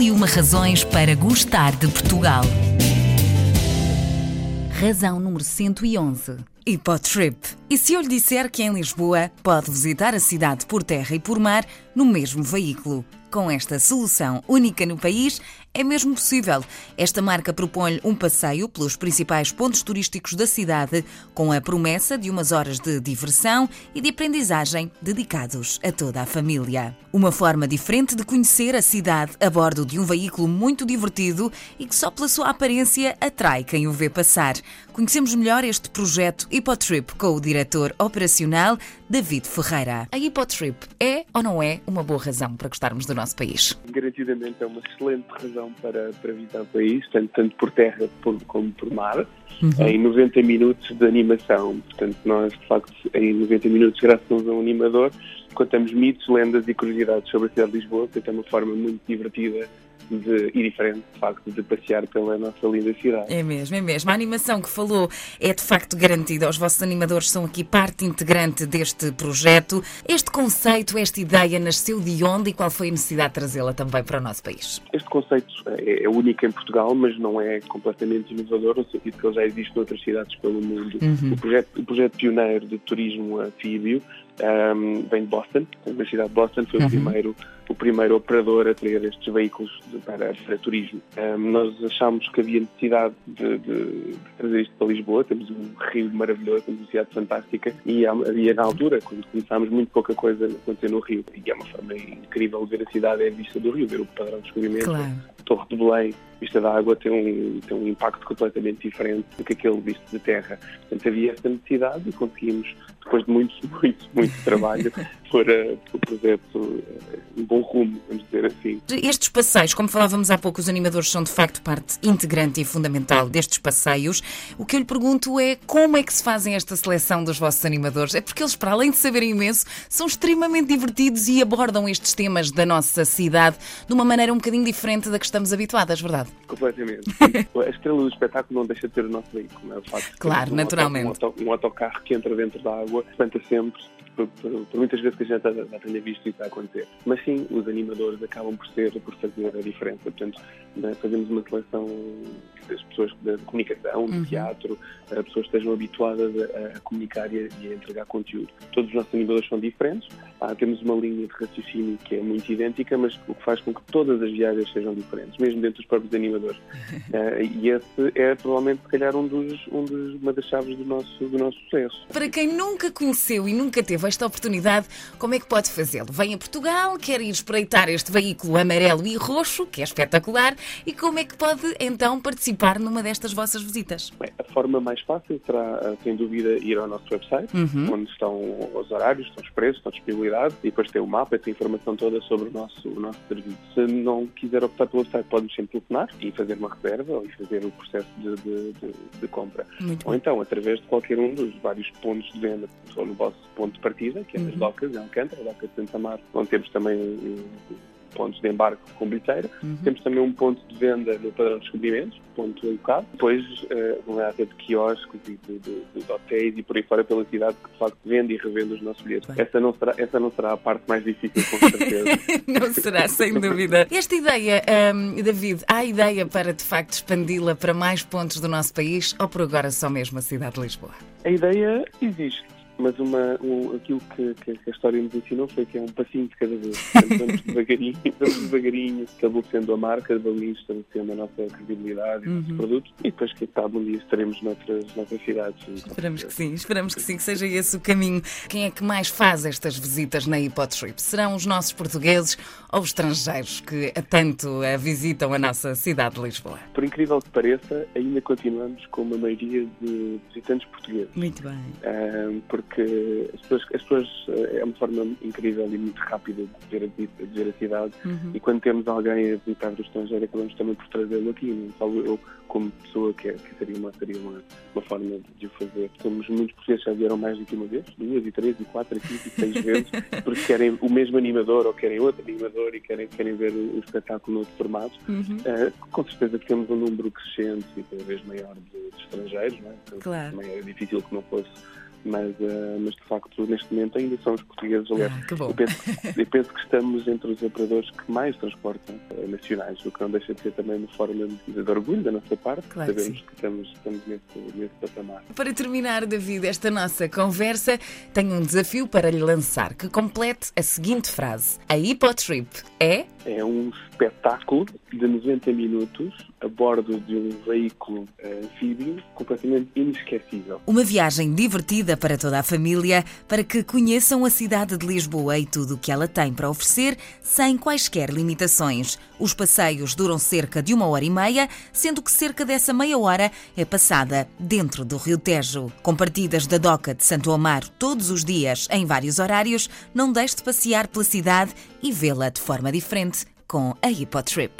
E uma razões para gostar de Portugal. Razão número 111. Hipotrip. E se eu lhe disser que em Lisboa pode visitar a cidade por terra e por mar no mesmo veículo? Com esta solução única no país, é mesmo possível. Esta marca propõe um passeio pelos principais pontos turísticos da cidade, com a promessa de umas horas de diversão e de aprendizagem dedicados a toda a família. Uma forma diferente de conhecer a cidade a bordo de um veículo muito divertido e que só pela sua aparência atrai quem o vê passar. Conhecemos melhor este projeto Hipotrip com o diretor operacional David Ferreira. A Hipotrip é ou não é uma boa razão para gostarmos do nosso país? Garantidamente é uma excelente razão para, para visitar o país, tanto, tanto por terra por, como por mar, uhum. em 90 minutos de animação. Portanto, nós, de facto, em 90 minutos, graças a um animador, contamos mitos, lendas e curiosidades sobre a cidade de Lisboa, que é uma forma muito divertida de, e diferente, de facto, de passear pela nossa linda cidade. É mesmo, é mesmo. A animação que falou é de facto garantida. Os vossos animadores são aqui parte integrante deste projeto. Este conceito, esta ideia nasceu de onde e qual foi a necessidade de trazê-la também para o nosso país? Este conceito é, é único em Portugal, mas não é completamente inovador, no sentido que ele já existe noutras cidades pelo mundo. Uhum. O, projeto, o projeto pioneiro de turismo anfíbio um, vem de Boston, da cidade de Boston, foi uhum. o, primeiro, o primeiro operador a ter estes veículos de, para, para turismo. Um, nós achámos que havia necessidade de, de, de, trazer isto para Lisboa, temos um rio maravilhoso, temos uma cidade fantástica e havia na altura, quando começámos, muito pouca coisa a acontecer no rio. E é uma forma incrível de ver a cidade, é a vista do rio, ver o padrão de descobrimento, claro. Torre de Belém, vista da água tem um, tem um impacto completamente diferente do que aquele visto de terra. Portanto, havia essa necessidade e conseguimos, depois de muito, muito, muito trabalho, pôr, o projeto em bom rumo, vamos dizer assim. Estes passeios, como falávamos há pouco, os animadores são de facto parte integrante e fundamental destes passeios. O que eu lhe pergunto é como é que se fazem esta seleção dos vossos animadores? É porque eles, para além de saberem imenso, são extremamente divertidos e abordam estes temas da nossa cidade de uma maneira um bocadinho diferente da que estamos habituadas, verdade? Completamente. a estrela do espetáculo não deixa de ter o nosso veículo, não é? O facto claro, um naturalmente. Auto, um, autocarro que entra dentro da água espanta sempre por, por, por, muitas vezes que a gente já, já tenha visto isso a acontecer. Mas sim, os animadores acabam por ser, por fazer a diferença. Portanto, né, fazemos uma seleção das pessoas de comunicação, de uhum. teatro, pessoas que estejam habituadas a, a comunicar e a, e a, entregar conteúdo. Todos os nossos animadores são diferentes. Ah, temos uma linha de raciocínio que é muito idêntica, mas o que faz com que todas as viagens sejam diferentes, mesmo dentro dos próprios animadores. uh, e esse é provavelmente, se calhar, um dos, um dos, uma das chaves do nosso, do nosso sucesso. Para quem nunca conheceu e nunca teve esta oportunidade, como é que pode fazê-lo? Vem a Portugal, quer ir espreitar este veículo amarelo e roxo, que é espetacular, e como é que pode então participar numa destas vossas visitas? Bem, a forma mais fácil será, sem dúvida, ir ao nosso website, uhum. onde estão os horários, estão os preços, estão a disponibilidade, e depois tem o mapa, tem a informação toda sobre o nosso, o nosso serviço. Se não quiser optar pelo website, pode-nos sempre telefonar e fazer uma reserva ou fazer o processo de, de, de, de compra. Muito ou bom. então, através de qualquer um dos vários pontos de venda, ou no vosso ponto de partida, que é nas uhum. docas, em Alcântara, a Doca de Santa Mar, onde temos também pontos de embarque com bilheteira. Uhum. Temos também um ponto de venda no padrão de descobrimentos, ponto alocado. Depois, uh, uma área de quiosques e de, de, de, hotéis e por aí fora pela cidade que de facto vende e revende os nossos bilhetes. Essa não, será, essa não será a parte mais difícil, com certeza. não será, sem dúvida. Esta ideia, um, David, há ideia para de facto expandi-la para mais pontos do nosso país ou por agora só mesmo a cidade de Lisboa? A ideia existe mas uma, um, aquilo que, que, a história nos ensinou foi que é um passinho de cada vez. Portanto, vamos devagarinho, vamos devagarinho, estabelecendo a marca, estabelecendo a nossa credibilidade e o nosso uhum. produto e depois, quem sabe, um dia estaremos noutras, noutras cidades. Esperamos que sim, esperamos que sim, que seja esse o caminho. Quem é que mais faz estas visitas na Hipotrip? Serão os nossos portugueses ou os estrangeiros que a tanto visitam a nossa cidade de Lisboa? Por incrível que pareça, ainda continuamos com uma maioria de visitantes portugueses. Muito bem. Um, porque porque as pessoas, as pessoas eh, é uma forma incrível e muito rápida de ver a, de ver a cidade uhum. e quando temos alguém a visitar do estrangeiro acabamos também por trazê-lo aqui, não só eu como pessoa que, é, que seria, uma, seria uma, uma forma de o fazer. Somos muitos portugueses já vieram mais do que uma vez, duas e três e quatro e cinco e seis vezes, porque querem o mesmo animador ou querem outro animador e querem, querem ver o, o espetáculo noutro formato. Uhum. Uh, com certeza que temos um número crescente e cada vez maior de, de estrangeiros, não é? claro. Também é difícil que não fosse mas, uh, mas de facto neste momento ainda são os portugueses. Aliás, ah, eu, penso, eu, penso, que estamos entre os operadores que mais transportam uh, nacionais, o que não deixa de ser também uma forma de, de orgulho da nossa parte, claro sabemos que, que, estamos, estamos nesse, nesse patamar. Para terminar, David, esta nossa conversa, tenho um desafio para lhe lançar que complete a seguinte frase: A Hipotrip é. É um espetáculo de 90 minutos a bordo de um veículo anfíbio completamente inesquecível. Uma viagem divertida para toda a família, para que conheçam a cidade de Lisboa e tudo o que ela tem para oferecer, sem quaisquer limitações. Os passeios duram cerca de uma hora e meia, sendo que cerca dessa meia hora é passada dentro do Rio Tejo. Com partidas da Doca de Santo Amaro todos os dias, em vários horários, não deixe de passear pela cidade e vê-la de forma diferente com a Hipotrip.